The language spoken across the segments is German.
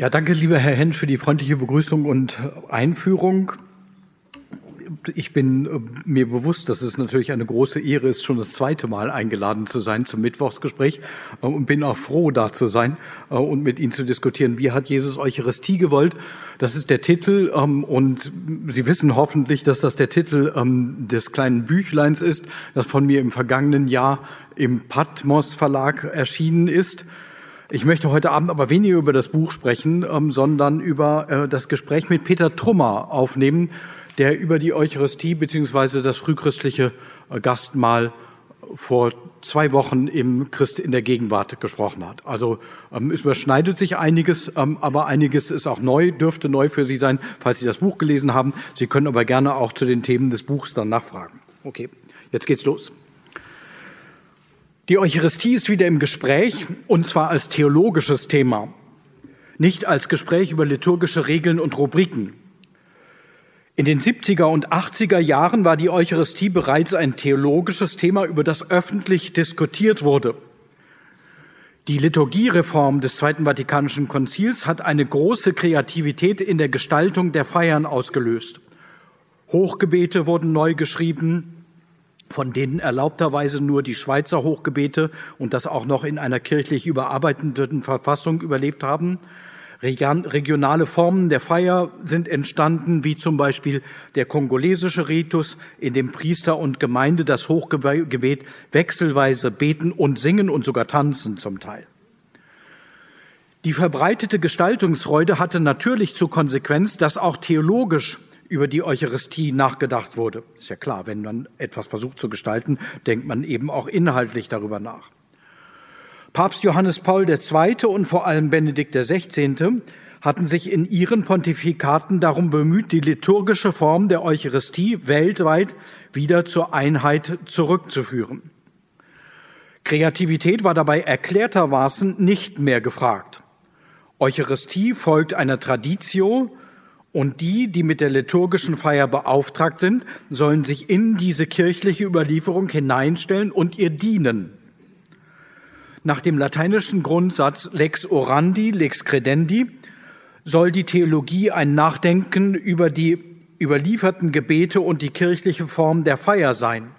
Ja, danke, lieber Herr Hensch, für die freundliche Begrüßung und Einführung ich bin äh, mir bewusst, dass es natürlich eine große Ehre ist, schon das zweite Mal eingeladen zu sein zum Mittwochsgespräch äh, und bin auch froh, da zu sein äh, und mit Ihnen zu diskutieren. Wie hat Jesus Eucharistie gewollt? Das ist der Titel ähm, und Sie wissen hoffentlich, dass das der Titel ähm, des kleinen Büchleins ist, das von mir im vergangenen Jahr im Patmos Verlag erschienen ist. Ich möchte heute Abend aber weniger über das Buch sprechen, ähm, sondern über das Gespräch mit Peter Trummer aufnehmen, der über die Eucharistie beziehungsweise das frühchristliche äh, Gastmahl vor zwei Wochen im Christ in der Gegenwart gesprochen hat. Also ähm, es überschneidet sich einiges, ähm, aber einiges ist auch neu, dürfte neu für Sie sein, falls Sie das Buch gelesen haben. Sie können aber gerne auch zu den Themen des Buchs dann nachfragen. Okay, jetzt geht's los. Die Eucharistie ist wieder im Gespräch und zwar als theologisches Thema, nicht als Gespräch über liturgische Regeln und Rubriken. In den 70er und 80er Jahren war die Eucharistie bereits ein theologisches Thema, über das öffentlich diskutiert wurde. Die Liturgiereform des Zweiten Vatikanischen Konzils hat eine große Kreativität in der Gestaltung der Feiern ausgelöst. Hochgebete wurden neu geschrieben, von denen erlaubterweise nur die Schweizer Hochgebete und das auch noch in einer kirchlich überarbeiteten Verfassung überlebt haben. Regionale Formen der Feier sind entstanden, wie zum Beispiel der kongolesische Ritus, in dem Priester und Gemeinde das Hochgebet wechselweise beten und singen und sogar tanzen zum Teil. Die verbreitete Gestaltungsfreude hatte natürlich zur Konsequenz, dass auch theologisch über die Eucharistie nachgedacht wurde. Ist ja klar, wenn man etwas versucht zu gestalten, denkt man eben auch inhaltlich darüber nach. Papst Johannes Paul II. und vor allem Benedikt XVI. hatten sich in ihren Pontifikaten darum bemüht, die liturgische Form der Eucharistie weltweit wieder zur Einheit zurückzuführen. Kreativität war dabei erklärtermaßen nicht mehr gefragt. Eucharistie folgt einer Traditio und die, die mit der liturgischen Feier beauftragt sind, sollen sich in diese kirchliche Überlieferung hineinstellen und ihr dienen nach dem lateinischen Grundsatz lex orandi, lex credendi soll die Theologie ein Nachdenken über die überlieferten Gebete und die kirchliche Form der Feier sein.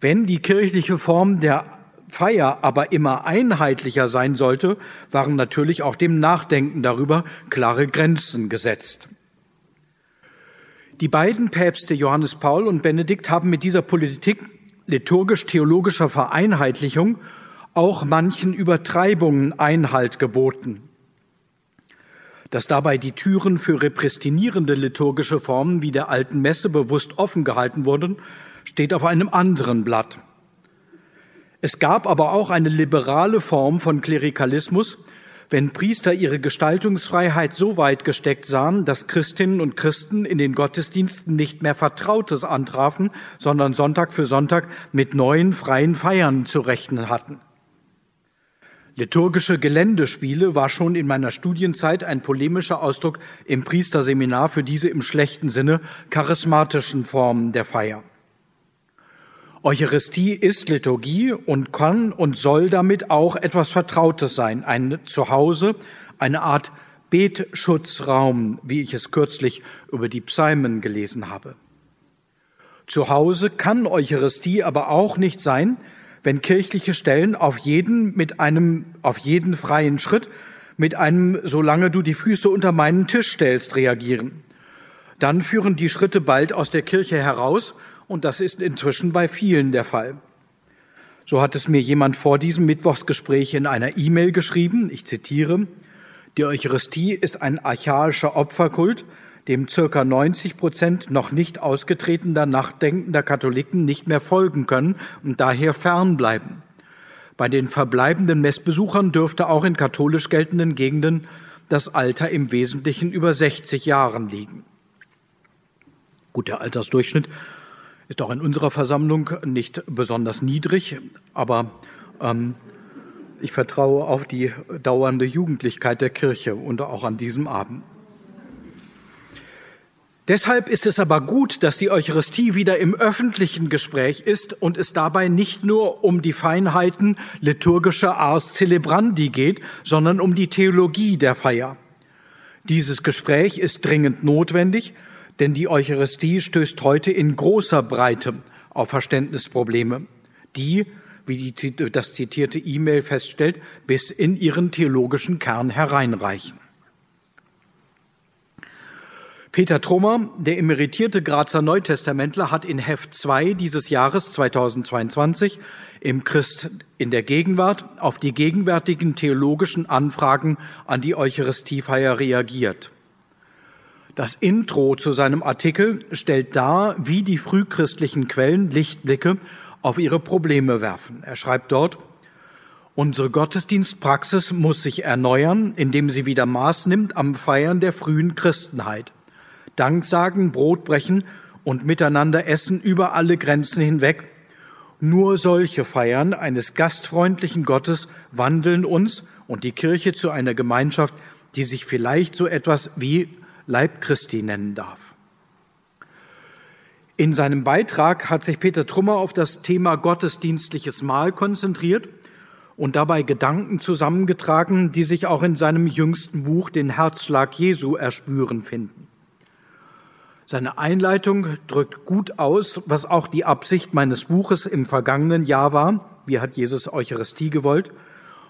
Wenn die kirchliche Form der Feier aber immer einheitlicher sein sollte, waren natürlich auch dem Nachdenken darüber klare Grenzen gesetzt. Die beiden Päpste Johannes Paul und Benedikt haben mit dieser Politik liturgisch-theologischer Vereinheitlichung auch manchen Übertreibungen Einhalt geboten. Dass dabei die Türen für repristinierende liturgische Formen wie der alten Messe bewusst offen gehalten wurden, steht auf einem anderen Blatt. Es gab aber auch eine liberale Form von Klerikalismus, wenn Priester ihre Gestaltungsfreiheit so weit gesteckt sahen, dass Christinnen und Christen in den Gottesdiensten nicht mehr Vertrautes antrafen, sondern Sonntag für Sonntag mit neuen freien Feiern zu rechnen hatten. Liturgische Geländespiele war schon in meiner Studienzeit ein polemischer Ausdruck im Priesterseminar für diese im schlechten Sinne charismatischen Formen der Feier. Eucharistie ist Liturgie und kann und soll damit auch etwas Vertrautes sein, ein Zuhause, eine Art Betschutzraum, wie ich es kürzlich über die Psalmen gelesen habe. Zuhause kann Eucharistie aber auch nicht sein, wenn kirchliche Stellen auf jeden mit einem, auf jeden freien Schritt mit einem, solange du die Füße unter meinen Tisch stellst, reagieren. Dann führen die Schritte bald aus der Kirche heraus und das ist inzwischen bei vielen der Fall. So hat es mir jemand vor diesem Mittwochsgespräch in einer E-Mail geschrieben, ich zitiere, die Eucharistie ist ein archaischer Opferkult, dem circa 90 Prozent noch nicht ausgetretener nachdenkender Katholiken nicht mehr folgen können und daher fernbleiben. Bei den verbleibenden Messbesuchern dürfte auch in katholisch geltenden Gegenden das Alter im Wesentlichen über 60 Jahren liegen. Gut, der Altersdurchschnitt ist auch in unserer Versammlung nicht besonders niedrig, aber ähm, ich vertraue auf die dauernde Jugendlichkeit der Kirche und auch an diesem Abend. Deshalb ist es aber gut, dass die Eucharistie wieder im öffentlichen Gespräch ist und es dabei nicht nur um die Feinheiten liturgischer Ars Celebrandi geht, sondern um die Theologie der Feier. Dieses Gespräch ist dringend notwendig, denn die Eucharistie stößt heute in großer Breite auf Verständnisprobleme, die, wie die, das zitierte E-Mail feststellt, bis in ihren theologischen Kern hereinreichen. Peter Trummer, der emeritierte Grazer Neutestamentler, hat in Heft 2 dieses Jahres 2022 im Christ in der Gegenwart auf die gegenwärtigen theologischen Anfragen an die Eucharistiefeier reagiert. Das Intro zu seinem Artikel stellt dar, wie die frühchristlichen Quellen Lichtblicke auf ihre Probleme werfen. Er schreibt dort, Unsere Gottesdienstpraxis muss sich erneuern, indem sie wieder Maß nimmt am Feiern der frühen Christenheit. Dank sagen, Brot brechen und miteinander essen über alle Grenzen hinweg. Nur solche Feiern eines gastfreundlichen Gottes wandeln uns und die Kirche zu einer Gemeinschaft, die sich vielleicht so etwas wie Leib Christi nennen darf. In seinem Beitrag hat sich Peter Trummer auf das Thema gottesdienstliches Mahl konzentriert und dabei Gedanken zusammengetragen, die sich auch in seinem jüngsten Buch Den Herzschlag Jesu erspüren finden. Seine Einleitung drückt gut aus, was auch die Absicht meines Buches im vergangenen Jahr war. Wie hat Jesus Eucharistie gewollt?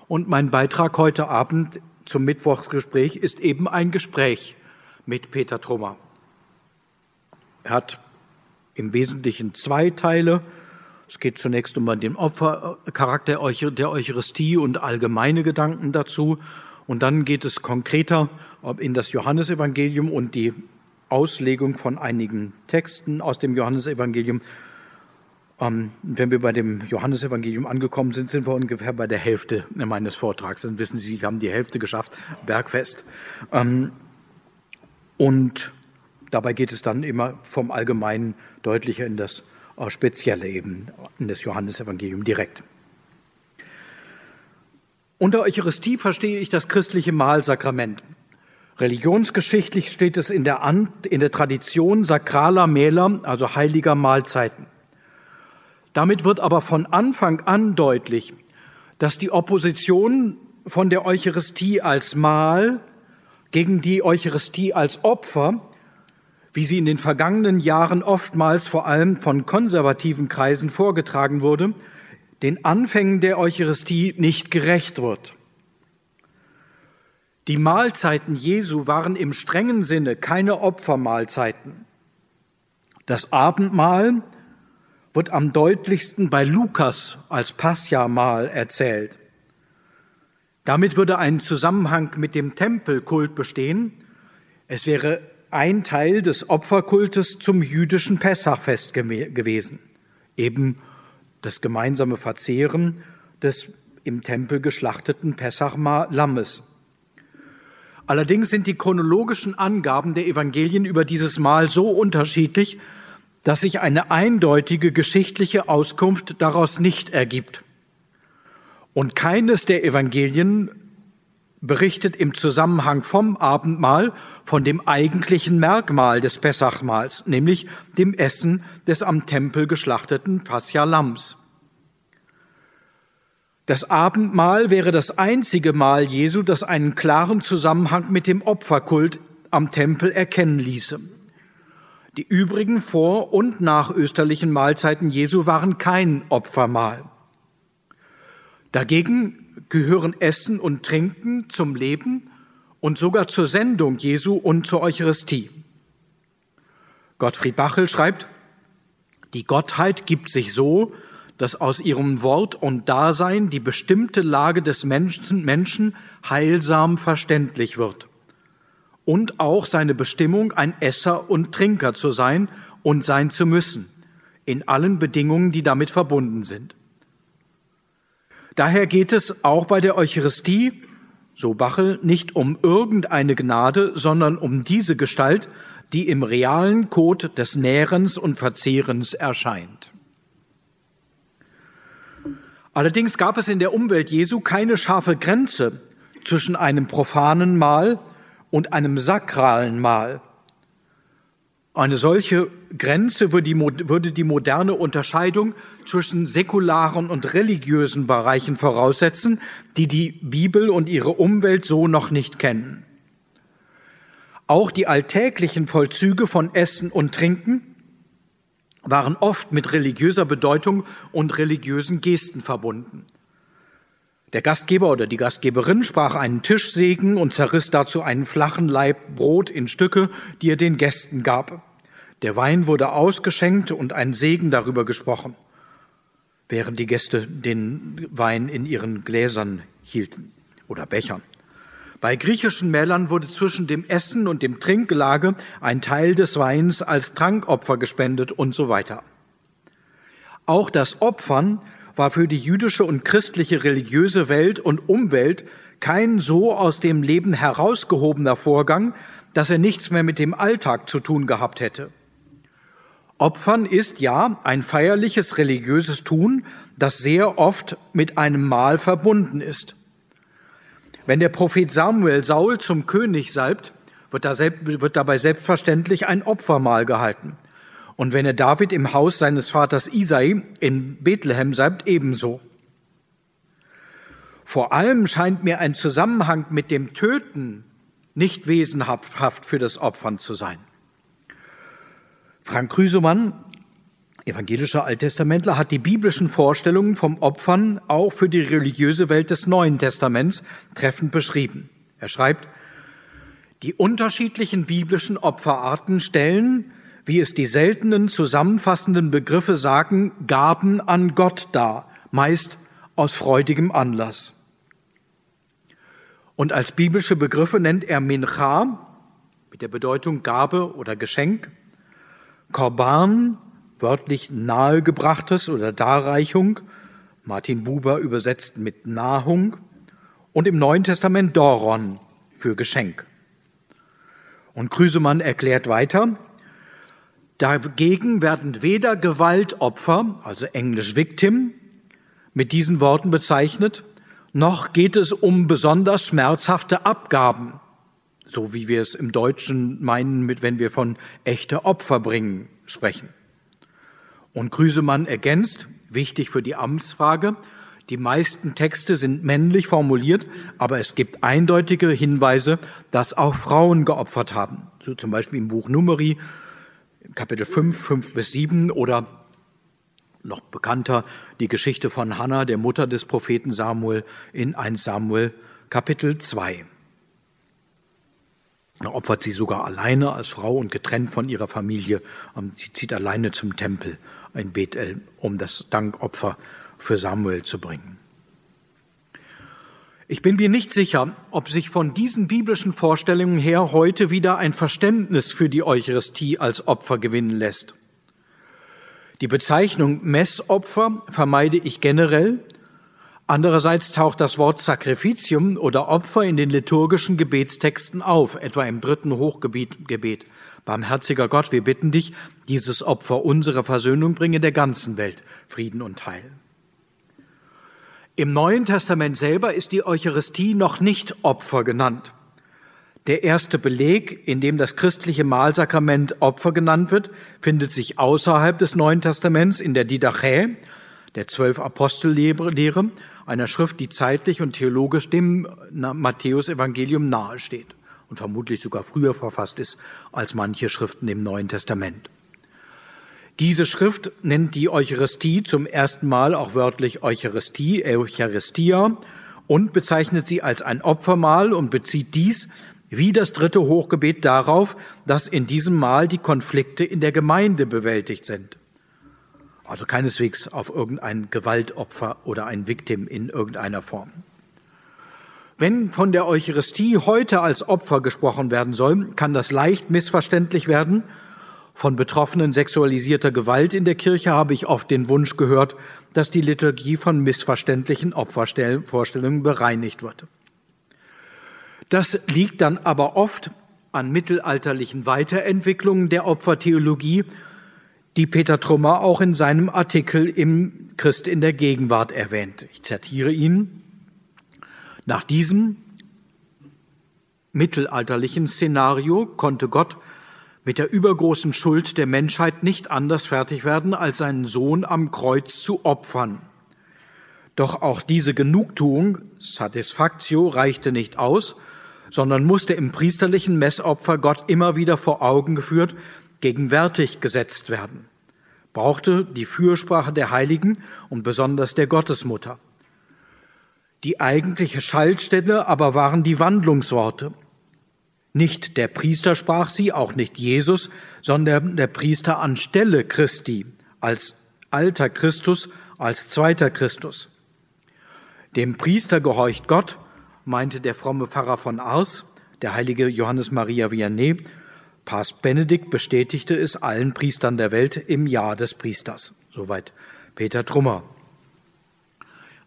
Und mein Beitrag heute Abend zum Mittwochsgespräch ist eben ein Gespräch mit Peter Trummer. Er hat im Wesentlichen zwei Teile. Es geht zunächst um den Opfercharakter der Eucharistie und allgemeine Gedanken dazu. Und dann geht es konkreter in das Johannesevangelium und die Auslegung von einigen Texten aus dem Johannesevangelium. Ähm, wenn wir bei dem Johannesevangelium angekommen sind, sind wir ungefähr bei der Hälfte meines Vortrags. Dann wissen Sie, wir haben die Hälfte geschafft, Bergfest. Und dabei geht es dann immer vom Allgemeinen deutlicher in das äh, Spezielle eben, in das Johannesevangelium direkt. Unter Eucharistie verstehe ich das christliche Mahlsakrament. Religionsgeschichtlich steht es in der, An in der Tradition sakraler Mähler, also heiliger Mahlzeiten. Damit wird aber von Anfang an deutlich, dass die Opposition von der Eucharistie als Mahl gegen die Eucharistie als Opfer, wie sie in den vergangenen Jahren oftmals vor allem von konservativen Kreisen vorgetragen wurde, den Anfängen der Eucharistie nicht gerecht wird. Die Mahlzeiten Jesu waren im strengen Sinne keine Opfermahlzeiten. Das Abendmahl wird am deutlichsten bei Lukas als Passja-Mahl erzählt. Damit würde ein Zusammenhang mit dem Tempelkult bestehen. Es wäre ein Teil des Opferkultes zum jüdischen Pessachfest gewesen, eben das gemeinsame Verzehren des im Tempel geschlachteten Pessach-Lammes. Allerdings sind die chronologischen Angaben der Evangelien über dieses Mal so unterschiedlich, dass sich eine eindeutige geschichtliche Auskunft daraus nicht ergibt. Und keines der Evangelien berichtet im Zusammenhang vom Abendmahl von dem eigentlichen Merkmal des Pessachmahls, nämlich dem Essen des am Tempel geschlachteten Pascha-Lamms. Das Abendmahl wäre das einzige Mal Jesu, das einen klaren Zusammenhang mit dem Opferkult am Tempel erkennen ließe. Die übrigen vor- und nachösterlichen Mahlzeiten Jesu waren kein Opfermahl. Dagegen gehören Essen und Trinken zum Leben und sogar zur Sendung Jesu und zur Eucharistie. Gottfried Bachel schreibt, die Gottheit gibt sich so, dass aus ihrem Wort und Dasein die bestimmte Lage des Menschen, heilsam verständlich wird. Und auch seine Bestimmung, ein Esser und Trinker zu sein und sein zu müssen, in allen Bedingungen, die damit verbunden sind. Daher geht es auch bei der Eucharistie, so Bachel, nicht um irgendeine Gnade, sondern um diese Gestalt, die im realen Code des Nährens und Verzehrens erscheint. Allerdings gab es in der Umwelt Jesu keine scharfe Grenze zwischen einem profanen Mahl und einem sakralen Mahl. Eine solche Grenze würde die moderne Unterscheidung zwischen säkularen und religiösen Bereichen voraussetzen, die die Bibel und ihre Umwelt so noch nicht kennen. Auch die alltäglichen Vollzüge von Essen und Trinken waren oft mit religiöser Bedeutung und religiösen Gesten verbunden. Der Gastgeber oder die Gastgeberin sprach einen Tischsegen und zerriss dazu einen flachen Laib Brot in Stücke, die er den Gästen gab. Der Wein wurde ausgeschenkt und ein Segen darüber gesprochen, während die Gäste den Wein in ihren Gläsern hielten oder Bechern. Bei griechischen Mälern wurde zwischen dem Essen und dem Trinkgelage ein Teil des Weins als Trankopfer gespendet und so weiter. Auch das Opfern war für die jüdische und christliche religiöse Welt und Umwelt kein so aus dem Leben herausgehobener Vorgang, dass er nichts mehr mit dem Alltag zu tun gehabt hätte. Opfern ist ja ein feierliches religiöses Tun, das sehr oft mit einem Mahl verbunden ist. Wenn der Prophet Samuel Saul zum König salbt, wird, da wird dabei selbstverständlich ein Opfermahl gehalten. Und wenn er David im Haus seines Vaters Isai in Bethlehem salbt, ebenso. Vor allem scheint mir ein Zusammenhang mit dem Töten nicht wesenhaft für das Opfern zu sein. Frank Krüsemann, evangelischer Alttestamentler, hat die biblischen Vorstellungen vom Opfern auch für die religiöse Welt des Neuen Testaments treffend beschrieben. Er schreibt, die unterschiedlichen biblischen Opferarten stellen, wie es die seltenen zusammenfassenden Begriffe sagen, Gaben an Gott dar, meist aus freudigem Anlass. Und als biblische Begriffe nennt er Mincha mit der Bedeutung Gabe oder Geschenk, Korban, wörtlich nahegebrachtes oder Darreichung, Martin Buber übersetzt mit Nahung, und im Neuen Testament Doron für Geschenk. Und Krüsemann erklärt weiter, dagegen werden weder Gewaltopfer, also englisch Victim, mit diesen Worten bezeichnet, noch geht es um besonders schmerzhafte Abgaben, so wie wir es im Deutschen meinen, mit, wenn wir von echte Opfer bringen sprechen. Und Grüsemann ergänzt, wichtig für die Amtsfrage, die meisten Texte sind männlich formuliert, aber es gibt eindeutige Hinweise, dass auch Frauen geopfert haben. So zum Beispiel im Buch Numeri, Kapitel 5, 5 bis 7 oder noch bekannter die Geschichte von Hannah, der Mutter des Propheten Samuel, in 1 Samuel Kapitel 2. Da opfert sie sogar alleine als Frau und getrennt von ihrer Familie. Sie zieht alleine zum Tempel in Bethel, um das Dankopfer für Samuel zu bringen. Ich bin mir nicht sicher, ob sich von diesen biblischen Vorstellungen her heute wieder ein Verständnis für die Eucharistie als Opfer gewinnen lässt. Die Bezeichnung Messopfer vermeide ich generell, Andererseits taucht das Wort Sacrificium oder Opfer in den liturgischen Gebetstexten auf, etwa im dritten Hochgebet. Barmherziger Gott, wir bitten dich, dieses Opfer unserer Versöhnung bringe der ganzen Welt Frieden und Heil. Im Neuen Testament selber ist die Eucharistie noch nicht Opfer genannt. Der erste Beleg, in dem das christliche Mahlsakrament Opfer genannt wird, findet sich außerhalb des Neuen Testaments in der Didache, der zwölf Apostellehre, einer Schrift, die zeitlich und theologisch dem Matthäus-Evangelium nahesteht und vermutlich sogar früher verfasst ist als manche Schriften im Neuen Testament. Diese Schrift nennt die Eucharistie zum ersten Mal auch wörtlich Eucharistie, Eucharistia, und bezeichnet sie als ein Opfermahl und bezieht dies wie das dritte Hochgebet darauf, dass in diesem Mahl die Konflikte in der Gemeinde bewältigt sind. Also keineswegs auf irgendein Gewaltopfer oder ein Victim in irgendeiner Form. Wenn von der Eucharistie heute als Opfer gesprochen werden soll, kann das leicht missverständlich werden. Von Betroffenen sexualisierter Gewalt in der Kirche habe ich oft den Wunsch gehört, dass die Liturgie von missverständlichen Opfervorstellungen bereinigt wird. Das liegt dann aber oft an mittelalterlichen Weiterentwicklungen der Opfertheologie die Peter Trummer auch in seinem Artikel im Christ in der Gegenwart erwähnt. Ich zitiere ihn. Nach diesem mittelalterlichen Szenario konnte Gott mit der übergroßen Schuld der Menschheit nicht anders fertig werden, als seinen Sohn am Kreuz zu opfern. Doch auch diese Genugtuung, Satisfactio, reichte nicht aus, sondern musste im priesterlichen Messopfer Gott immer wieder vor Augen geführt, gegenwärtig gesetzt werden, brauchte die Fürsprache der Heiligen und besonders der Gottesmutter. Die eigentliche Schaltstelle aber waren die Wandlungsworte. Nicht der Priester sprach sie, auch nicht Jesus, sondern der Priester anstelle Christi, als alter Christus, als zweiter Christus. Dem Priester gehorcht Gott, meinte der fromme Pfarrer von Ars, der heilige Johannes Maria Vianney. Papst Benedikt bestätigte es allen Priestern der Welt im Jahr des Priesters. Soweit Peter Trummer.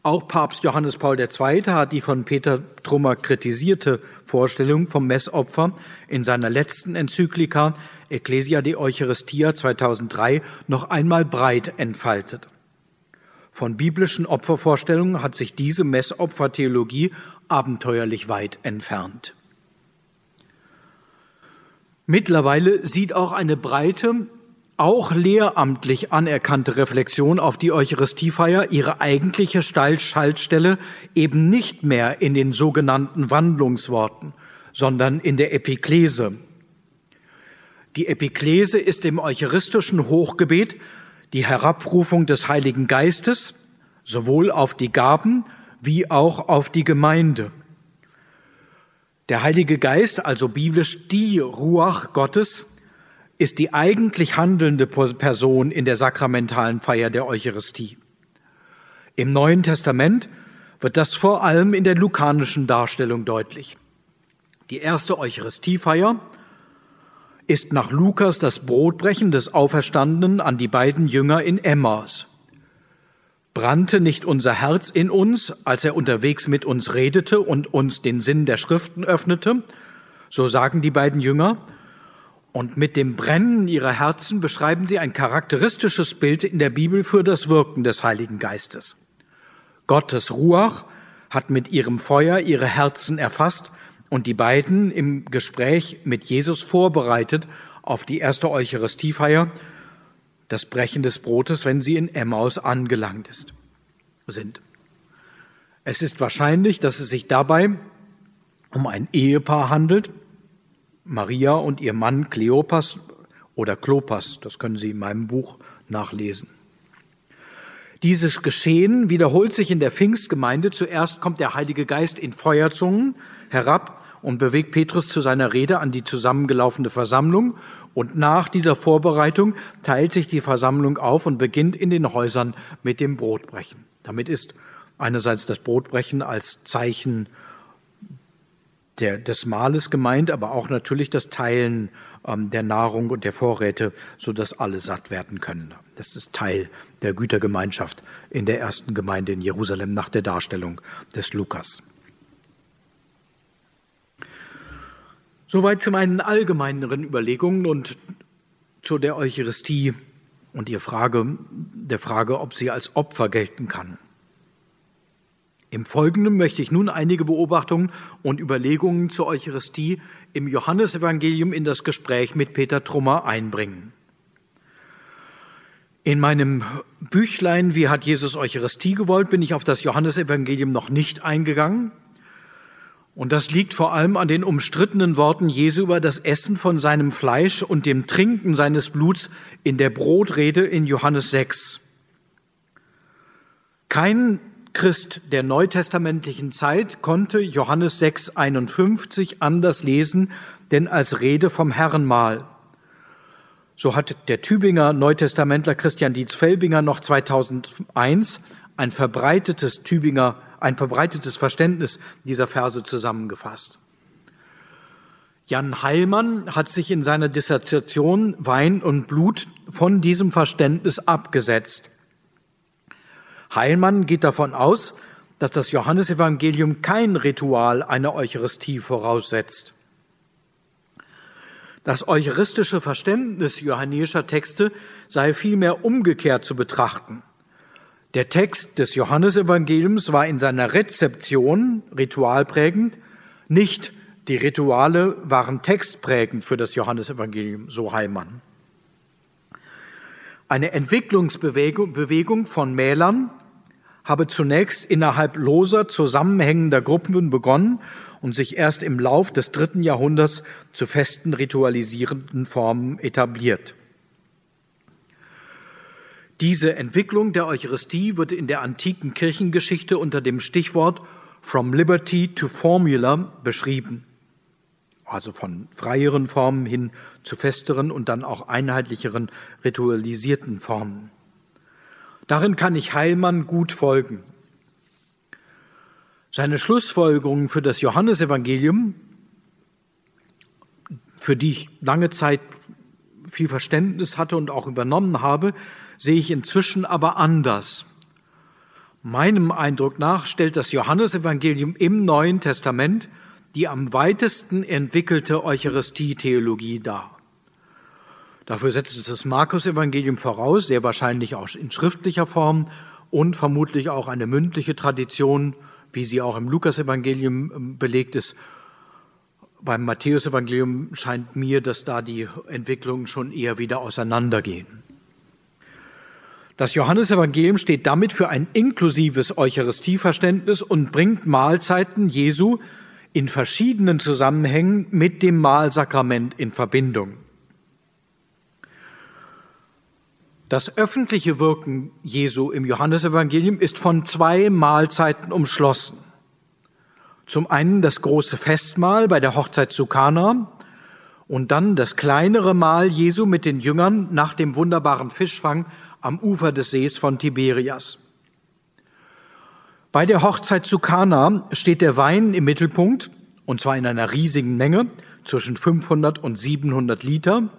Auch Papst Johannes Paul II. hat die von Peter Trummer kritisierte Vorstellung vom Messopfer in seiner letzten Enzyklika Ecclesia de Eucharistia 2003 noch einmal breit entfaltet. Von biblischen Opfervorstellungen hat sich diese Messopfertheologie abenteuerlich weit entfernt. Mittlerweile sieht auch eine breite auch lehramtlich anerkannte Reflexion auf die Eucharistiefeier ihre eigentliche Schaltstelle eben nicht mehr in den sogenannten Wandlungsworten, sondern in der Epiklese. Die Epiklese ist im eucharistischen Hochgebet die Herabrufung des Heiligen Geistes sowohl auf die Gaben wie auch auf die Gemeinde. Der Heilige Geist, also biblisch die Ruach Gottes, ist die eigentlich handelnde Person in der sakramentalen Feier der Eucharistie. Im Neuen Testament wird das vor allem in der lukanischen Darstellung deutlich. Die erste Eucharistiefeier ist nach Lukas das Brotbrechen des Auferstandenen an die beiden Jünger in Emmaus. Brannte nicht unser Herz in uns, als er unterwegs mit uns redete und uns den Sinn der Schriften öffnete? So sagen die beiden Jünger, und mit dem Brennen ihrer Herzen beschreiben sie ein charakteristisches Bild in der Bibel für das Wirken des Heiligen Geistes. Gottes Ruach hat mit ihrem Feuer ihre Herzen erfasst und die beiden im Gespräch mit Jesus vorbereitet auf die erste Eucharistiefeier, das Brechen des Brotes, wenn sie in Emmaus angelangt ist, sind. Es ist wahrscheinlich, dass es sich dabei um ein Ehepaar handelt, Maria und ihr Mann Kleopas oder Klopas, das können Sie in meinem Buch nachlesen. Dieses Geschehen wiederholt sich in der Pfingstgemeinde. Zuerst kommt der Heilige Geist in Feuerzungen herab und bewegt Petrus zu seiner Rede an die zusammengelaufene Versammlung. Und nach dieser Vorbereitung teilt sich die Versammlung auf und beginnt in den Häusern mit dem Brotbrechen. Damit ist einerseits das Brotbrechen als Zeichen der, des Mahles gemeint, aber auch natürlich das Teilen ähm, der Nahrung und der Vorräte, so dass alle satt werden können. Das ist Teil der Gütergemeinschaft in der ersten Gemeinde in Jerusalem nach der Darstellung des Lukas. Soweit zu meinen allgemeineren Überlegungen und zu der Eucharistie und ihr Frage, der Frage, ob sie als Opfer gelten kann. Im Folgenden möchte ich nun einige Beobachtungen und Überlegungen zur Eucharistie im Johannesevangelium in das Gespräch mit Peter Trummer einbringen. In meinem Büchlein Wie hat Jesus Eucharistie gewollt, bin ich auf das Johannesevangelium noch nicht eingegangen. Und das liegt vor allem an den umstrittenen Worten Jesu über das Essen von seinem Fleisch und dem Trinken seines Bluts in der Brotrede in Johannes 6. Kein Christ der neutestamentlichen Zeit konnte Johannes 6,51 anders lesen, denn als Rede vom Herrenmahl. So hat der Tübinger Neutestamentler Christian Dietz Felbinger noch 2001 ein verbreitetes Tübinger, ein verbreitetes Verständnis dieser Verse zusammengefasst. Jan Heilmann hat sich in seiner Dissertation Wein und Blut von diesem Verständnis abgesetzt. Heilmann geht davon aus, dass das Johannesevangelium kein Ritual einer Eucharistie voraussetzt. Das eucharistische Verständnis johannäischer Texte sei vielmehr umgekehrt zu betrachten. Der Text des Johannesevangeliums war in seiner Rezeption ritualprägend, nicht die Rituale waren textprägend für das Johannesevangelium, so Heimann. Eine Entwicklungsbewegung von Mälern habe zunächst innerhalb loser zusammenhängender Gruppen begonnen und sich erst im Lauf des dritten Jahrhunderts zu festen ritualisierenden Formen etabliert. Diese Entwicklung der Eucharistie wird in der antiken Kirchengeschichte unter dem Stichwort From Liberty to Formula beschrieben. Also von freieren Formen hin zu festeren und dann auch einheitlicheren ritualisierten Formen. Darin kann ich Heilmann gut folgen. Seine Schlussfolgerungen für das Johannesevangelium, für die ich lange Zeit viel Verständnis hatte und auch übernommen habe, sehe ich inzwischen aber anders. Meinem Eindruck nach stellt das Johannesevangelium im Neuen Testament die am weitesten entwickelte Eucharistie-Theologie dar. Dafür setzt es das Markus-Evangelium voraus, sehr wahrscheinlich auch in schriftlicher Form und vermutlich auch eine mündliche Tradition, wie sie auch im Lukas-Evangelium ähm, belegt ist. Beim Matthäus-Evangelium scheint mir, dass da die Entwicklungen schon eher wieder auseinandergehen. Das Johannesevangelium steht damit für ein inklusives Eucharistieverständnis und bringt Mahlzeiten Jesu in verschiedenen Zusammenhängen mit dem Mahlsakrament in Verbindung. Das öffentliche Wirken Jesu im Johannesevangelium ist von zwei Mahlzeiten umschlossen. Zum einen das große Festmahl bei der Hochzeit zu Kana und dann das kleinere Mahl Jesu mit den Jüngern nach dem wunderbaren Fischfang am Ufer des Sees von Tiberias. Bei der Hochzeit zu Kana steht der Wein im Mittelpunkt, und zwar in einer riesigen Menge, zwischen 500 und 700 Liter.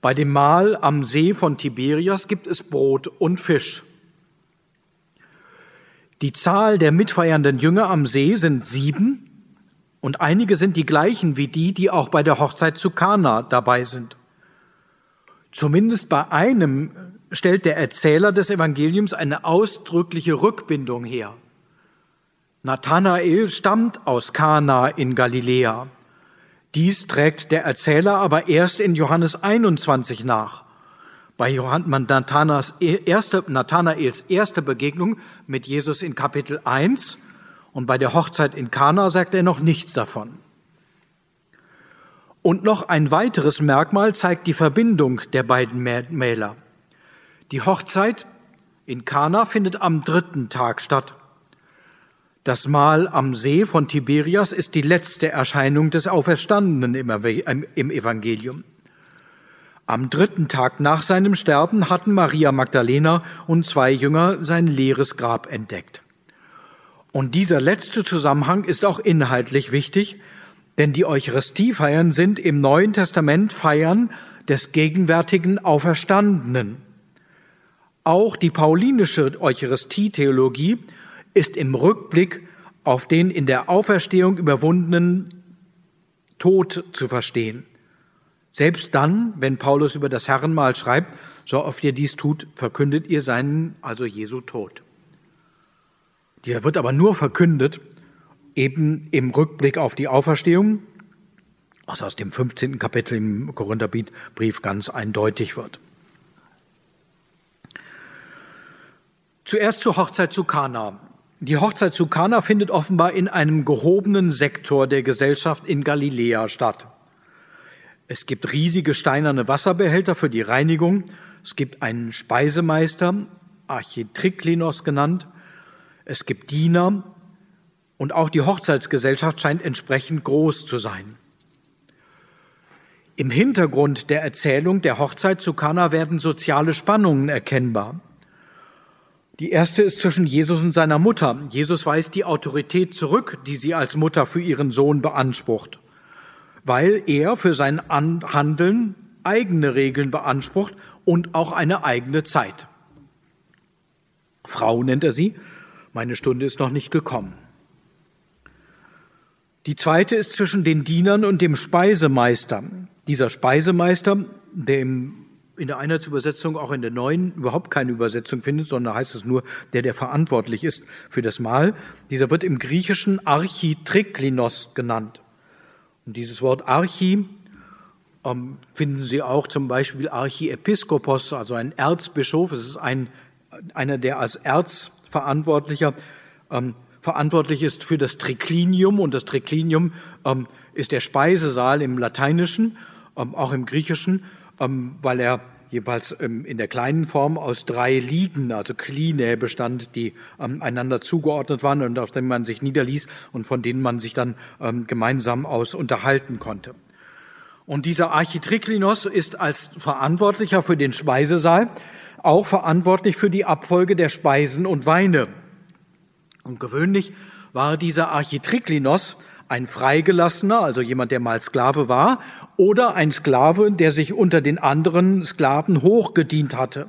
Bei dem Mahl am See von Tiberias gibt es Brot und Fisch. Die Zahl der mitfeiernden Jünger am See sind sieben und einige sind die gleichen wie die, die auch bei der Hochzeit zu Kana dabei sind. Zumindest bei einem stellt der Erzähler des Evangeliums eine ausdrückliche Rückbindung her. Nathanael stammt aus Kana in Galiläa. Dies trägt der Erzähler aber erst in Johannes 21 nach. Bei Nathanaels erste, Nathanaels erste Begegnung mit Jesus in Kapitel 1 und bei der Hochzeit in Kana sagt er noch nichts davon. Und noch ein weiteres Merkmal zeigt die Verbindung der beiden Mähler. Die Hochzeit in Kana findet am dritten Tag statt. Das Mahl am See von Tiberias ist die letzte Erscheinung des Auferstandenen im Evangelium. Am dritten Tag nach seinem Sterben hatten Maria Magdalena und zwei Jünger sein leeres Grab entdeckt. Und dieser letzte Zusammenhang ist auch inhaltlich wichtig, denn die Eucharistiefeiern sind im Neuen Testament Feiern des gegenwärtigen Auferstandenen. Auch die paulinische Eucharistie-Theologie ist im Rückblick auf den in der Auferstehung überwundenen Tod zu verstehen. Selbst dann, wenn Paulus über das Herrenmahl schreibt, so oft ihr dies tut, verkündet ihr seinen, also Jesu Tod. Dieser wird aber nur verkündet, eben im Rückblick auf die Auferstehung, was aus dem 15. Kapitel im Korintherbrief ganz eindeutig wird. Zuerst zur Hochzeit zu Kana. Die Hochzeit zu Kana findet offenbar in einem gehobenen Sektor der Gesellschaft in Galiläa statt. Es gibt riesige steinerne Wasserbehälter für die Reinigung. Es gibt einen Speisemeister, Architriklinos genannt. Es gibt Diener. Und auch die Hochzeitsgesellschaft scheint entsprechend groß zu sein. Im Hintergrund der Erzählung der Hochzeit zu Kana werden soziale Spannungen erkennbar. Die erste ist zwischen Jesus und seiner Mutter. Jesus weist die Autorität zurück, die sie als Mutter für ihren Sohn beansprucht, weil er für sein Handeln eigene Regeln beansprucht und auch eine eigene Zeit. Frau nennt er sie, meine Stunde ist noch nicht gekommen. Die zweite ist zwischen den Dienern und dem Speisemeister. Dieser Speisemeister, der im in der Einheitsübersetzung, auch in der neuen, überhaupt keine Übersetzung findet, sondern heißt es nur, der, der verantwortlich ist für das Mahl. Dieser wird im Griechischen Architriklinos genannt. Und dieses Wort Archi ähm, finden Sie auch zum Beispiel Archiepiskopos, also ein Erzbischof. Es ist ein, einer, der als Erzverantwortlicher ähm, verantwortlich ist für das Triklinium und das Triklinium ähm, ist der Speisesaal im Lateinischen, ähm, auch im Griechischen, ähm, weil er jeweils ähm, in der kleinen Form aus drei Liegen, also Kline bestand, die ähm, einander zugeordnet waren und auf denen man sich niederließ und von denen man sich dann ähm, gemeinsam aus unterhalten konnte. Und dieser Architriklinos ist als Verantwortlicher für den Speisesaal auch verantwortlich für die Abfolge der Speisen und Weine. Und gewöhnlich war dieser Architriklinos ein Freigelassener, also jemand, der mal Sklave war, oder ein Sklave, der sich unter den anderen Sklaven hochgedient hatte.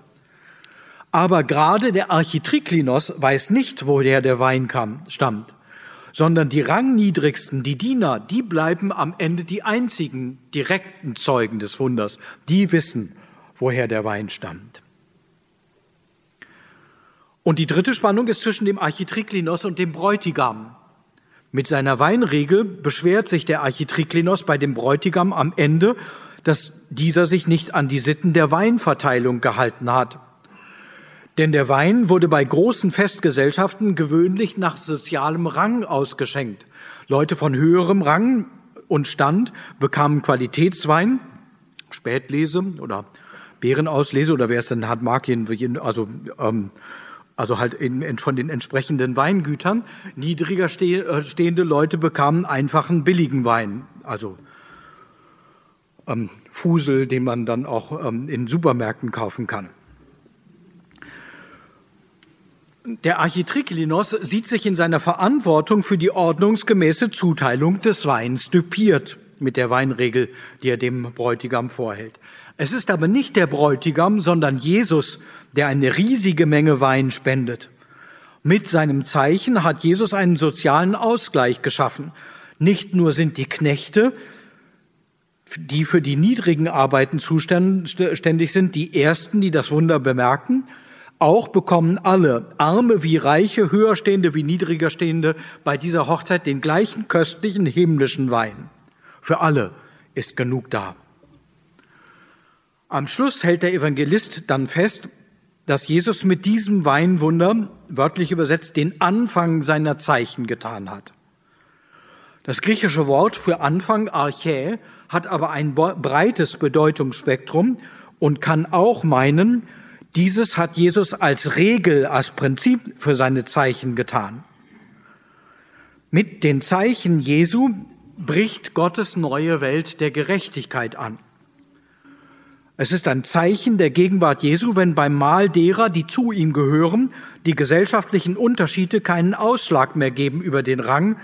Aber gerade der Architriklinos weiß nicht, woher der Wein kam, stammt, sondern die rangniedrigsten, die Diener, die bleiben am Ende die einzigen direkten Zeugen des Wunders. Die wissen, woher der Wein stammt. Und die dritte Spannung ist zwischen dem Architriklinos und dem Bräutigam. Mit seiner Weinregel beschwert sich der Architriklinos bei dem Bräutigam am Ende, dass dieser sich nicht an die Sitten der Weinverteilung gehalten hat. Denn der Wein wurde bei großen Festgesellschaften gewöhnlich nach sozialem Rang ausgeschenkt. Leute von höherem Rang und Stand bekamen Qualitätswein, Spätlese oder Beerenauslese oder wer es dann hat, mag, also ähm, also halt in, in, von den entsprechenden Weingütern. Niedriger äh, stehende Leute bekamen einfachen billigen Wein, also ähm, Fusel, den man dann auch ähm, in Supermärkten kaufen kann. Der Architriklinos sieht sich in seiner Verantwortung für die ordnungsgemäße Zuteilung des Weins düpiert mit der Weinregel, die er dem Bräutigam vorhält. Es ist aber nicht der Bräutigam, sondern Jesus, der eine riesige Menge Wein spendet. Mit seinem Zeichen hat Jesus einen sozialen Ausgleich geschaffen. Nicht nur sind die Knechte, die für die niedrigen Arbeiten zuständig sind, die Ersten, die das Wunder bemerken, auch bekommen alle, Arme wie Reiche, Höherstehende wie Niedrigerstehende, bei dieser Hochzeit den gleichen köstlichen himmlischen Wein. Für alle ist genug da. Am Schluss hält der Evangelist dann fest, dass Jesus mit diesem Weinwunder, wörtlich übersetzt, den Anfang seiner Zeichen getan hat. Das griechische Wort für Anfang, Archä, hat aber ein breites Bedeutungsspektrum und kann auch meinen, dieses hat Jesus als Regel, als Prinzip für seine Zeichen getan. Mit den Zeichen Jesu bricht Gottes neue Welt der Gerechtigkeit an. Es ist ein Zeichen der Gegenwart Jesu, wenn beim Mahl derer, die zu ihm gehören, die gesellschaftlichen Unterschiede keinen Ausschlag mehr geben über den Rang,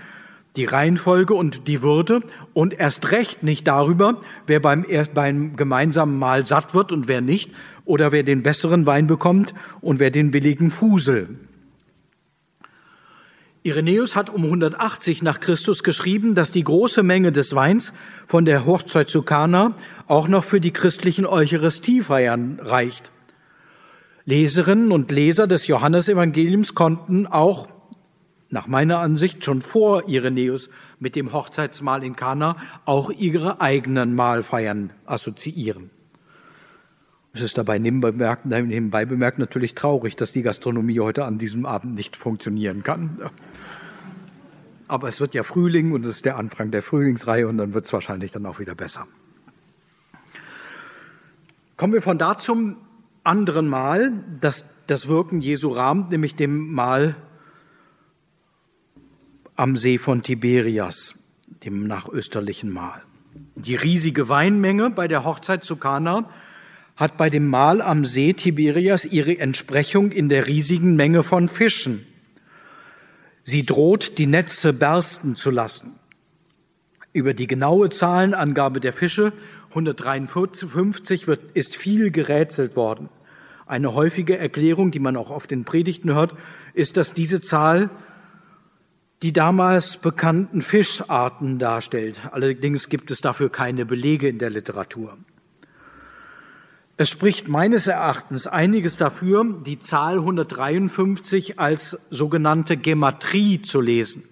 die Reihenfolge und die Würde und erst recht nicht darüber, wer beim, beim gemeinsamen Mahl satt wird und wer nicht, oder wer den besseren Wein bekommt und wer den billigen Fusel. Irenäus hat um 180 nach Christus geschrieben, dass die große Menge des Weins von der Hochzeit zu Kana auch noch für die christlichen Eucharistiefeiern reicht. Leserinnen und Leser des Johannesevangeliums konnten auch nach meiner Ansicht schon vor Irenäus mit dem Hochzeitsmahl in Kana auch ihre eigenen Mahlfeiern assoziieren. Es ist dabei nebenbei bemerkt natürlich traurig, dass die Gastronomie heute an diesem Abend nicht funktionieren kann. Aber es wird ja Frühling und es ist der Anfang der Frühlingsreihe und dann wird es wahrscheinlich dann auch wieder besser. Kommen wir von da zum anderen Mal, das das Wirken Jesu rahmt, nämlich dem Mal am See von Tiberias, dem nachösterlichen Mal. Die riesige Weinmenge bei der Hochzeit zu Kana hat bei dem Mahl am See Tiberias ihre Entsprechung in der riesigen Menge von Fischen. Sie droht, die Netze bersten zu lassen. Über die genaue Zahlenangabe der Fische, 153, wird, ist viel gerätselt worden. Eine häufige Erklärung, die man auch oft in Predigten hört, ist, dass diese Zahl die damals bekannten Fischarten darstellt. Allerdings gibt es dafür keine Belege in der Literatur. Es spricht meines Erachtens einiges dafür, die Zahl 153 als sogenannte Gematrie zu lesen.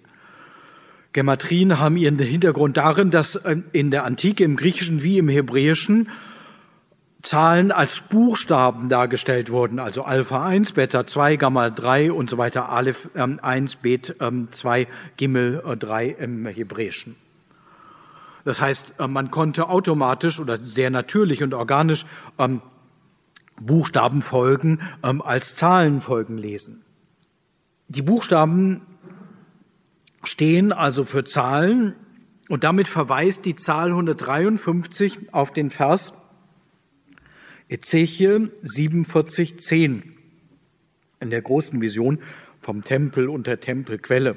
Gematrien haben ihren Hintergrund darin, dass äh, in der Antike im Griechischen wie im Hebräischen Zahlen als Buchstaben dargestellt wurden, also Alpha 1, Beta 2, Gamma 3 und so weiter, Aleph ähm, 1, Bet ähm, 2, Gimel äh, 3 im Hebräischen. Das heißt, äh, man konnte automatisch oder sehr natürlich und organisch ähm, Buchstabenfolgen ähm, als Zahlenfolgen lesen. Die Buchstaben stehen also für Zahlen und damit verweist die Zahl 153 auf den Vers Ezechiel 47, 10 in der großen Vision vom Tempel und der Tempelquelle.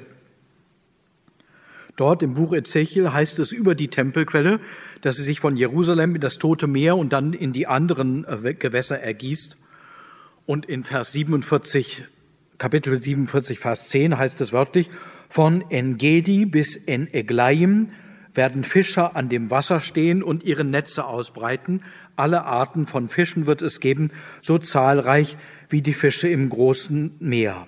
Dort im Buch Ezechiel heißt es über die Tempelquelle, dass sie sich von Jerusalem in das Tote Meer und dann in die anderen äh, Gewässer ergießt. Und in Vers 47, Kapitel 47, Vers 10 heißt es wörtlich, von Engedi bis En-Eglaim werden Fischer an dem Wasser stehen und ihre Netze ausbreiten. Alle Arten von Fischen wird es geben, so zahlreich wie die Fische im großen Meer.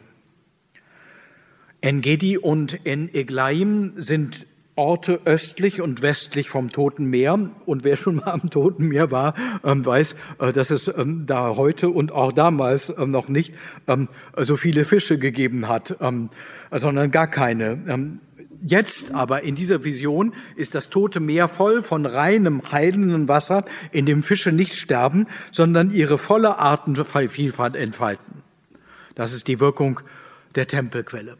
Engedi und En-Eglaim sind Orte östlich und westlich vom Toten Meer. Und wer schon mal am Toten Meer war, ähm, weiß, äh, dass es ähm, da heute und auch damals ähm, noch nicht so viele Fische gegeben hat, sondern gar keine. Jetzt aber in dieser Vision ist das Tote Meer voll von reinem, heilenden Wasser, in dem Fische nicht sterben, sondern ihre volle Artenvielfalt entfalten. Das ist die Wirkung der Tempelquelle.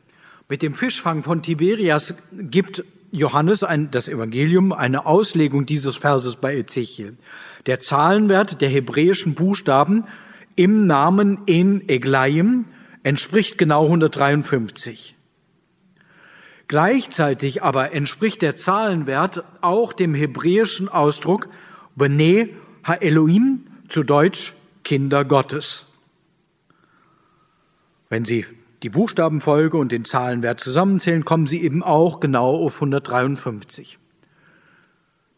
Mit dem Fischfang von Tiberias gibt Johannes ein, das Evangelium eine Auslegung dieses Verses bei Ezechiel. Der Zahlenwert der hebräischen Buchstaben im Namen in Eglaim entspricht genau 153. Gleichzeitig aber entspricht der Zahlenwert auch dem hebräischen Ausdruck Bene Ha-Elohim, zu Deutsch Kinder Gottes. Wenn Sie die Buchstabenfolge und den Zahlenwert zusammenzählen, kommen Sie eben auch genau auf 153.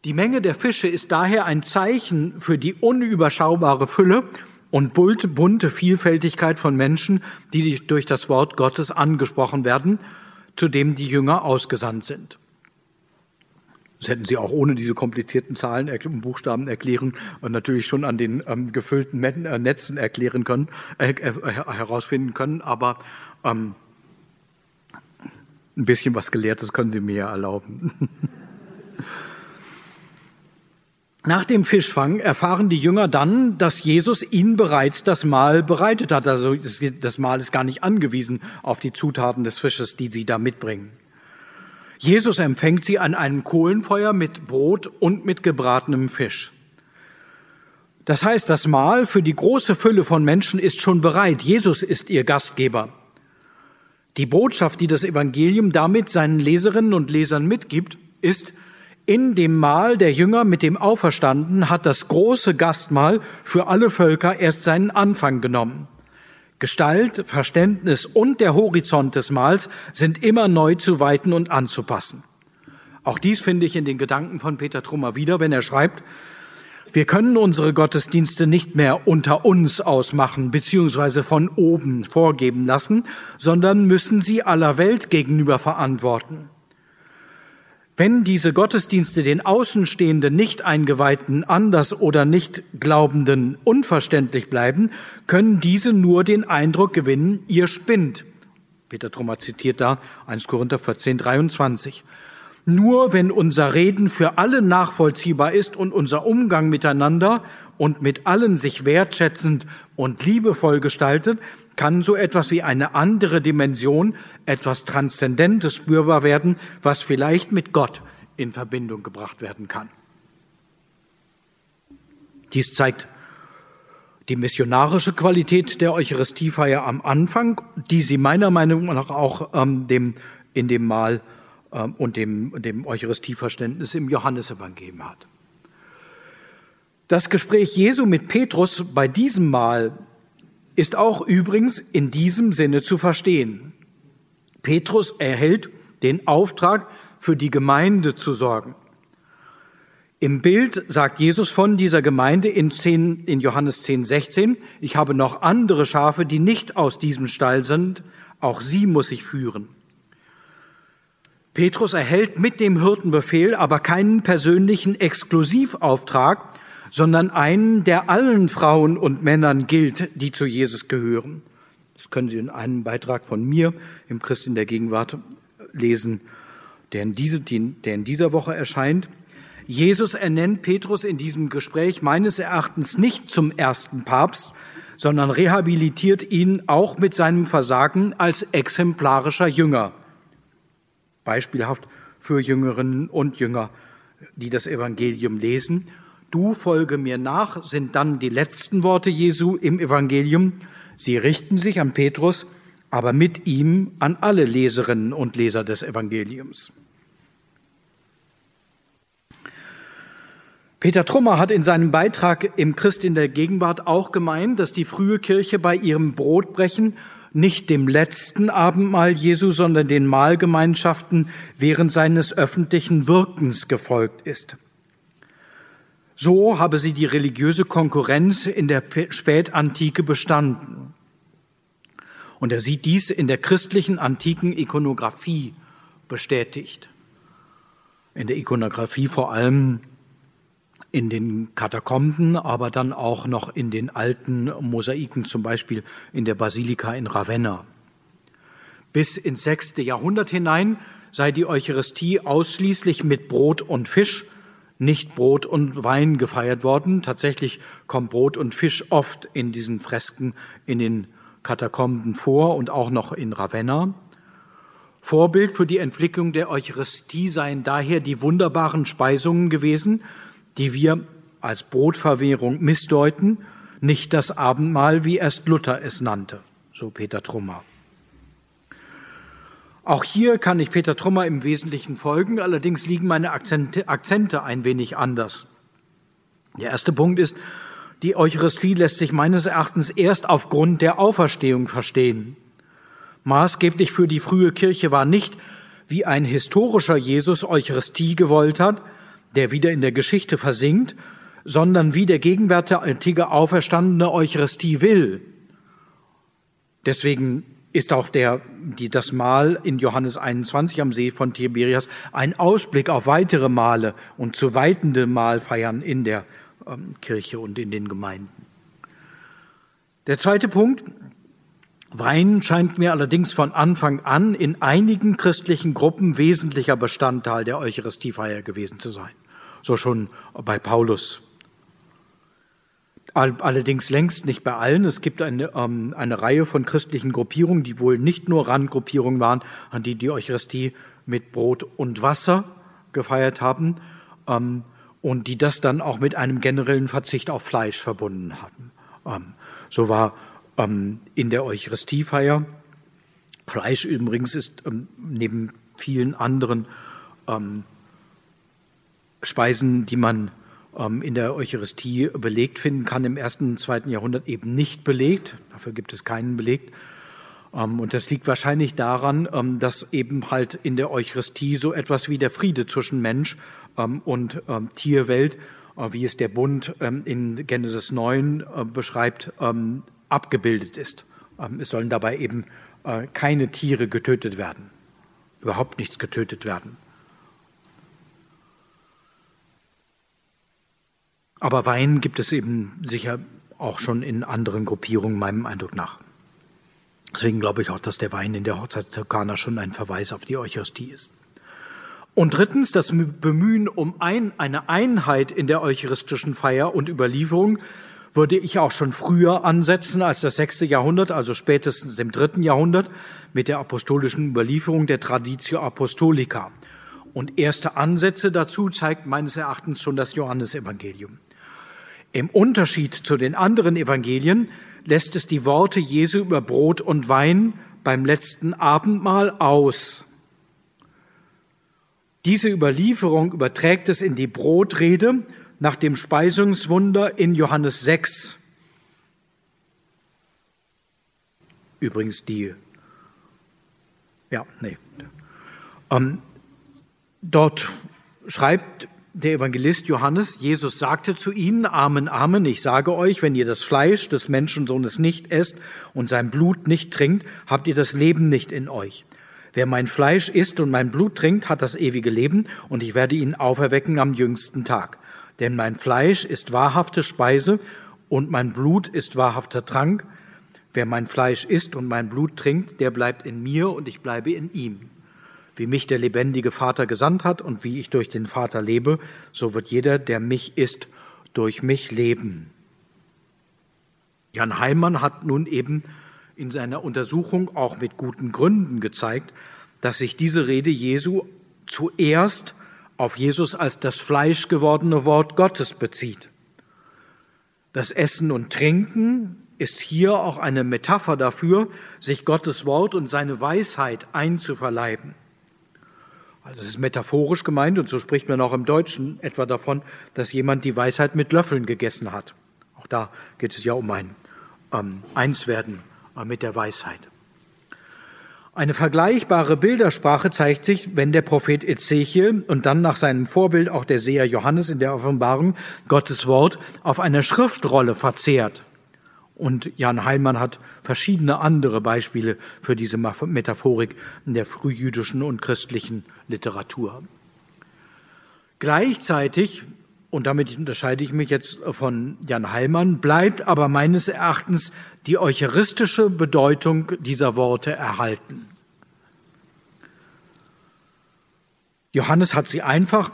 Die Menge der Fische ist daher ein Zeichen für die unüberschaubare Fülle und bunte Vielfältigkeit von Menschen, die durch das Wort Gottes angesprochen werden zu dem die Jünger ausgesandt sind. Das hätten sie auch ohne diese komplizierten Zahlen und Buchstaben erklären und natürlich schon an den ähm, gefüllten äh, Netzen erklären können, äh, äh, herausfinden können, aber ähm, ein bisschen was Gelehrtes können sie mir ja erlauben. Nach dem Fischfang erfahren die Jünger dann, dass Jesus ihnen bereits das Mahl bereitet hat. Also das Mahl ist gar nicht angewiesen auf die Zutaten des Fisches, die sie da mitbringen. Jesus empfängt sie an einem Kohlenfeuer mit Brot und mit gebratenem Fisch. Das heißt, das Mahl für die große Fülle von Menschen ist schon bereit. Jesus ist ihr Gastgeber. Die Botschaft, die das Evangelium damit seinen Leserinnen und Lesern mitgibt, ist, in dem Mahl der Jünger mit dem Auferstanden hat das große Gastmahl für alle Völker erst seinen Anfang genommen. Gestalt, Verständnis und der Horizont des Mahls sind immer neu zu weiten und anzupassen. Auch dies finde ich in den Gedanken von Peter Trummer wieder, wenn er schreibt, wir können unsere Gottesdienste nicht mehr unter uns ausmachen beziehungsweise von oben vorgeben lassen, sondern müssen sie aller Welt gegenüber verantworten. Wenn diese Gottesdienste den Außenstehenden nicht eingeweihten, anders oder nicht Glaubenden unverständlich bleiben, können diese nur den Eindruck gewinnen, ihr spinnt. Peter Trummer zitiert da 1 Korinther 14, 23. Nur wenn unser Reden für alle nachvollziehbar ist und unser Umgang miteinander und mit allen sich wertschätzend und liebevoll gestaltet, kann so etwas wie eine andere Dimension, etwas Transzendentes spürbar werden, was vielleicht mit Gott in Verbindung gebracht werden kann. Dies zeigt die missionarische Qualität der Eucharistiefeier am Anfang, die sie meiner Meinung nach auch ähm, dem, in dem Mahl und dem, dem Eucharistieverständnis im Johannesevangelium hat. Das Gespräch Jesu mit Petrus bei diesem Mal ist auch übrigens in diesem Sinne zu verstehen. Petrus erhält den Auftrag, für die Gemeinde zu sorgen. Im Bild sagt Jesus von dieser Gemeinde in, 10, in Johannes 10, 16, ich habe noch andere Schafe, die nicht aus diesem Stall sind, auch sie muss ich führen. Petrus erhält mit dem Hirtenbefehl aber keinen persönlichen Exklusivauftrag, sondern einen, der allen Frauen und Männern gilt, die zu Jesus gehören. Das können Sie in einem Beitrag von mir im Christ in der Gegenwart lesen, der in, diese, der in dieser Woche erscheint. Jesus ernennt Petrus in diesem Gespräch meines Erachtens nicht zum ersten Papst, sondern rehabilitiert ihn auch mit seinem Versagen als exemplarischer Jünger. Beispielhaft für Jüngerinnen und Jünger, die das Evangelium lesen. Du folge mir nach, sind dann die letzten Worte Jesu im Evangelium. Sie richten sich an Petrus, aber mit ihm an alle Leserinnen und Leser des Evangeliums. Peter Trummer hat in seinem Beitrag im Christ in der Gegenwart auch gemeint, dass die frühe Kirche bei ihrem Brotbrechen nicht dem letzten Abendmahl Jesu, sondern den Mahlgemeinschaften während seines öffentlichen Wirkens gefolgt ist. So habe sie die religiöse Konkurrenz in der Spätantike bestanden. Und er sieht dies in der christlichen antiken Ikonographie bestätigt. In der Ikonographie vor allem in den Katakomben, aber dann auch noch in den alten Mosaiken, zum Beispiel in der Basilika in Ravenna. Bis ins sechste Jahrhundert hinein sei die Eucharistie ausschließlich mit Brot und Fisch, nicht Brot und Wein gefeiert worden. Tatsächlich kommt Brot und Fisch oft in diesen Fresken in den Katakomben vor und auch noch in Ravenna. Vorbild für die Entwicklung der Eucharistie seien daher die wunderbaren Speisungen gewesen, die wir als Brotverwehrung missdeuten, nicht das Abendmahl, wie erst Luther es nannte, so Peter Trummer. Auch hier kann ich Peter Trummer im Wesentlichen folgen, allerdings liegen meine Akzente, Akzente ein wenig anders. Der erste Punkt ist, die Eucharistie lässt sich meines Erachtens erst aufgrund der Auferstehung verstehen. Maßgeblich für die frühe Kirche war nicht, wie ein historischer Jesus Eucharistie gewollt hat, der wieder in der Geschichte versinkt, sondern wie der gegenwärtige auferstandene Eucharistie will. Deswegen ist auch der, die, das Mahl in Johannes 21 am See von Tiberias ein Ausblick auf weitere Male und zu weitende Mahlfeiern in der ähm, Kirche und in den Gemeinden. Der zweite Punkt. Wein scheint mir allerdings von Anfang an in einigen christlichen Gruppen wesentlicher Bestandteil der Eucharistiefeier gewesen zu sein so schon bei Paulus. Allerdings längst nicht bei allen. Es gibt eine, ähm, eine Reihe von christlichen Gruppierungen, die wohl nicht nur Randgruppierungen waren, an die die Eucharistie mit Brot und Wasser gefeiert haben ähm, und die das dann auch mit einem generellen Verzicht auf Fleisch verbunden hatten. Ähm, so war ähm, in der Eucharistiefeier Fleisch übrigens ist ähm, neben vielen anderen ähm, Speisen, die man ähm, in der Eucharistie belegt finden kann, im ersten und zweiten Jahrhundert eben nicht belegt. Dafür gibt es keinen Beleg. Ähm, und das liegt wahrscheinlich daran, ähm, dass eben halt in der Eucharistie so etwas wie der Friede zwischen Mensch und Tierwelt, äh, wie es der Bund in Genesis 9 äh, beschreibt, abgebildet ist. Es sollen dabei eben äh, keine Tiere getötet werden, überhaupt nichts getötet werden. Aber Wein gibt es eben sicher auch schon in anderen Gruppierungen, meinem Eindruck nach. Deswegen glaube ich auch, dass der Wein in der Hochzeitskana schon ein Verweis auf die Eucharistie ist. Und drittens, das Bemühen um ein, eine Einheit in der eucharistischen Feier und Überlieferung würde ich auch schon früher ansetzen als das sechste Jahrhundert, also spätestens im dritten Jahrhundert mit der apostolischen Überlieferung der Traditio Apostolica. Und erste Ansätze dazu zeigt meines Erachtens schon das Johannesevangelium. Im Unterschied zu den anderen Evangelien lässt es die Worte Jesu über Brot und Wein beim letzten Abendmahl aus. Diese Überlieferung überträgt es in die Brotrede nach dem Speisungswunder in Johannes 6. Übrigens die, ja, nee. Ähm, dort schreibt der Evangelist Johannes, Jesus sagte zu ihnen, Amen, Amen, ich sage euch, wenn ihr das Fleisch des Menschensohnes nicht esst und sein Blut nicht trinkt, habt ihr das Leben nicht in euch. Wer mein Fleisch isst und mein Blut trinkt, hat das ewige Leben, und ich werde ihn auferwecken am jüngsten Tag. Denn mein Fleisch ist wahrhafte Speise und mein Blut ist wahrhafter Trank. Wer mein Fleisch isst und mein Blut trinkt, der bleibt in mir und ich bleibe in ihm. Wie mich der lebendige Vater gesandt hat und wie ich durch den Vater lebe, so wird jeder, der mich isst, durch mich leben. Jan Heimann hat nun eben in seiner Untersuchung auch mit guten Gründen gezeigt, dass sich diese Rede Jesu zuerst auf Jesus als das Fleisch gewordene Wort Gottes bezieht. Das Essen und Trinken ist hier auch eine Metapher dafür, sich Gottes Wort und seine Weisheit einzuverleiben. Also es ist metaphorisch gemeint und so spricht man auch im Deutschen etwa davon, dass jemand die Weisheit mit Löffeln gegessen hat. Auch da geht es ja um ein ähm, Einswerden äh, mit der Weisheit. Eine vergleichbare Bildersprache zeigt sich, wenn der Prophet Ezechiel und dann nach seinem Vorbild auch der Seher Johannes in der Offenbarung Gottes Wort auf einer Schriftrolle verzehrt. Und Jan Heilmann hat verschiedene andere Beispiele für diese Metaphorik in der frühjüdischen und christlichen Literatur. Gleichzeitig und damit unterscheide ich mich jetzt von Jan Heilmann, bleibt aber meines Erachtens die eucharistische Bedeutung dieser Worte erhalten. Johannes hat sie einfach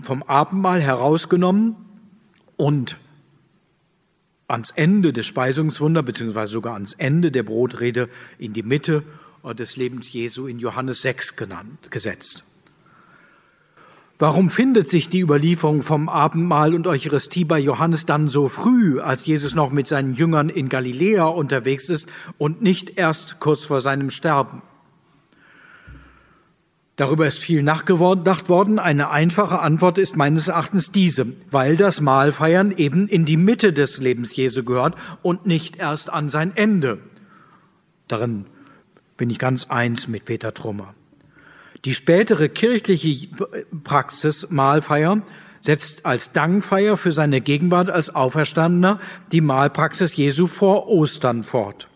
vom Abendmahl herausgenommen und ans Ende des Speisungswunder, beziehungsweise sogar ans Ende der Brotrede in die Mitte des Lebens Jesu in Johannes 6 genannt, gesetzt. Warum findet sich die Überlieferung vom Abendmahl und Eucharistie bei Johannes dann so früh, als Jesus noch mit seinen Jüngern in Galiläa unterwegs ist und nicht erst kurz vor seinem Sterben? Darüber ist viel nachgedacht worden. Eine einfache Antwort ist meines Erachtens diese, weil das Mahlfeiern eben in die Mitte des Lebens Jesu gehört und nicht erst an sein Ende. Darin bin ich ganz eins mit Peter Trummer. Die spätere kirchliche Praxis Mahlfeier setzt als Dankfeier für seine Gegenwart als Auferstandener die Mahlpraxis Jesu vor Ostern fort.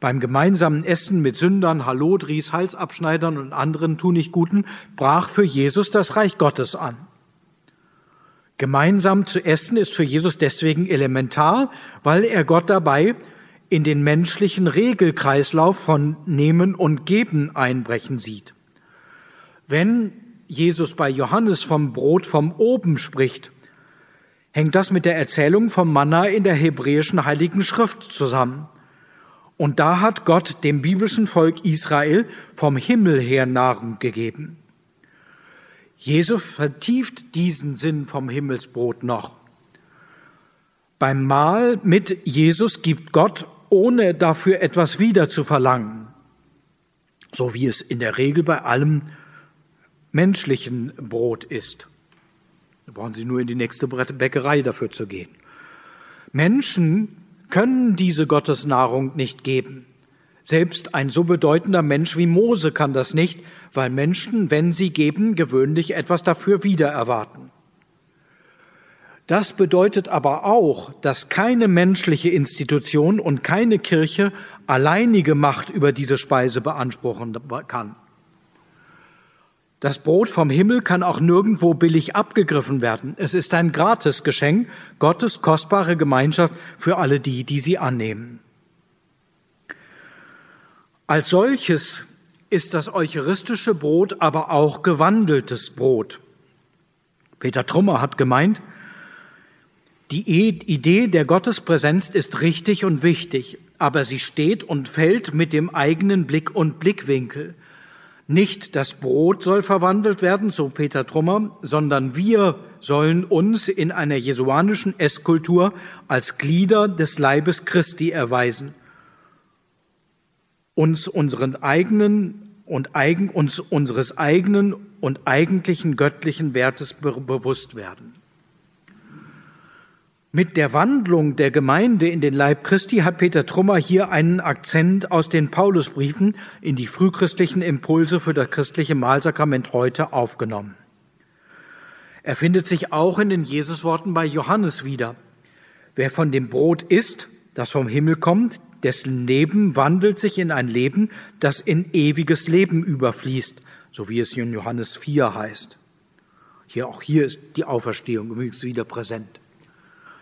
Beim gemeinsamen Essen mit Sündern, Hallodris, Halsabschneidern und anderen Tunichtguten brach für Jesus das Reich Gottes an. Gemeinsam zu essen ist für Jesus deswegen elementar, weil er Gott dabei in den menschlichen Regelkreislauf von Nehmen und Geben einbrechen sieht. Wenn Jesus bei Johannes vom Brot vom Oben spricht, hängt das mit der Erzählung vom Manna in der hebräischen Heiligen Schrift zusammen. Und da hat Gott dem biblischen Volk Israel vom Himmel her Nahrung gegeben. Jesus vertieft diesen Sinn vom Himmelsbrot noch. Beim Mahl mit Jesus gibt Gott, ohne dafür etwas wieder zu verlangen, so wie es in der Regel bei allem menschlichen Brot ist. Da brauchen Sie nur in die nächste Bäckerei dafür zu gehen. Menschen können diese Gottesnahrung nicht geben. Selbst ein so bedeutender Mensch wie Mose kann das nicht, weil Menschen, wenn sie geben, gewöhnlich etwas dafür wieder erwarten. Das bedeutet aber auch, dass keine menschliche Institution und keine Kirche alleinige Macht über diese Speise beanspruchen kann. Das Brot vom Himmel kann auch nirgendwo billig abgegriffen werden. Es ist ein Gratisgeschenk, Gottes kostbare Gemeinschaft für alle die, die sie annehmen. Als solches ist das eucharistische Brot aber auch gewandeltes Brot. Peter Trummer hat gemeint, die Idee der Gottespräsenz ist richtig und wichtig, aber sie steht und fällt mit dem eigenen Blick und Blickwinkel. Nicht das Brot soll verwandelt werden, so Peter Trummer, sondern wir sollen uns in einer jesuanischen Esskultur als Glieder des Leibes Christi erweisen, uns unseren eigenen und eigen, uns unseres eigenen und eigentlichen göttlichen Wertes bewusst werden. Mit der Wandlung der Gemeinde in den Leib Christi hat Peter Trummer hier einen Akzent aus den Paulusbriefen in die frühchristlichen Impulse für das christliche Mahlsakrament heute aufgenommen. Er findet sich auch in den Jesusworten bei Johannes wieder. Wer von dem Brot isst, das vom Himmel kommt, dessen Leben wandelt sich in ein Leben, das in ewiges Leben überfließt, so wie es in Johannes 4 heißt. Hier, auch hier ist die Auferstehung übrigens wieder präsent.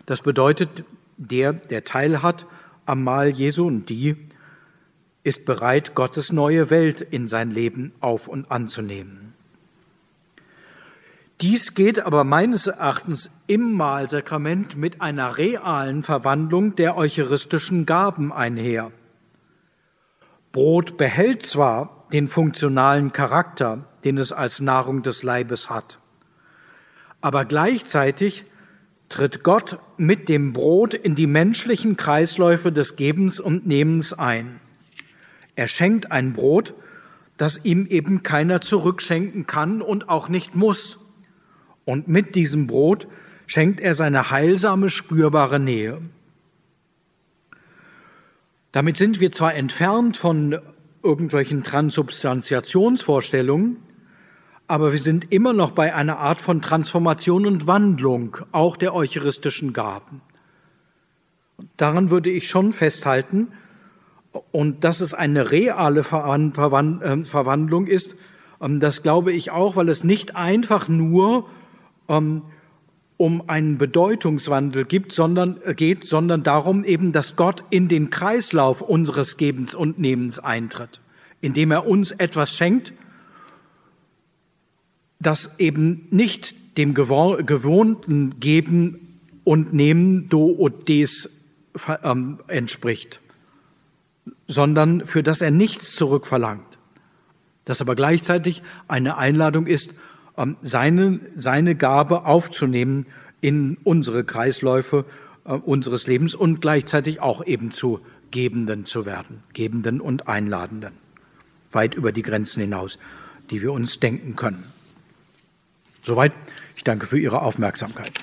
Das bedeutet, der, der Teil hat am Mahl Jesu und die ist bereit, Gottes neue Welt in sein Leben auf und anzunehmen. Dies geht aber meines Erachtens im Mahlsakrament mit einer realen Verwandlung der eucharistischen Gaben einher. Brot behält zwar den funktionalen Charakter, den es als Nahrung des Leibes hat, aber gleichzeitig tritt Gott mit dem Brot in die menschlichen Kreisläufe des Gebens und Nehmens ein. Er schenkt ein Brot, das ihm eben keiner zurückschenken kann und auch nicht muss. Und mit diesem Brot schenkt er seine heilsame, spürbare Nähe. Damit sind wir zwar entfernt von irgendwelchen Transubstantiationsvorstellungen, aber wir sind immer noch bei einer Art von Transformation und Wandlung, auch der eucharistischen Gaben. Daran würde ich schon festhalten, und dass es eine reale ähm, Verwandlung ist, ähm, das glaube ich auch, weil es nicht einfach nur ähm, um einen Bedeutungswandel gibt, sondern, äh, geht, sondern darum eben, dass Gott in den Kreislauf unseres Gebens und Nehmens eintritt, indem er uns etwas schenkt, das eben nicht dem gewohnten Geben und Nehmen do und des ähm, entspricht, sondern für das er nichts zurückverlangt. Das aber gleichzeitig eine Einladung ist, ähm, seine, seine Gabe aufzunehmen in unsere Kreisläufe äh, unseres Lebens und gleichzeitig auch eben zu Gebenden zu werden, Gebenden und Einladenden, weit über die Grenzen hinaus, die wir uns denken können. Soweit. Ich danke für Ihre Aufmerksamkeit.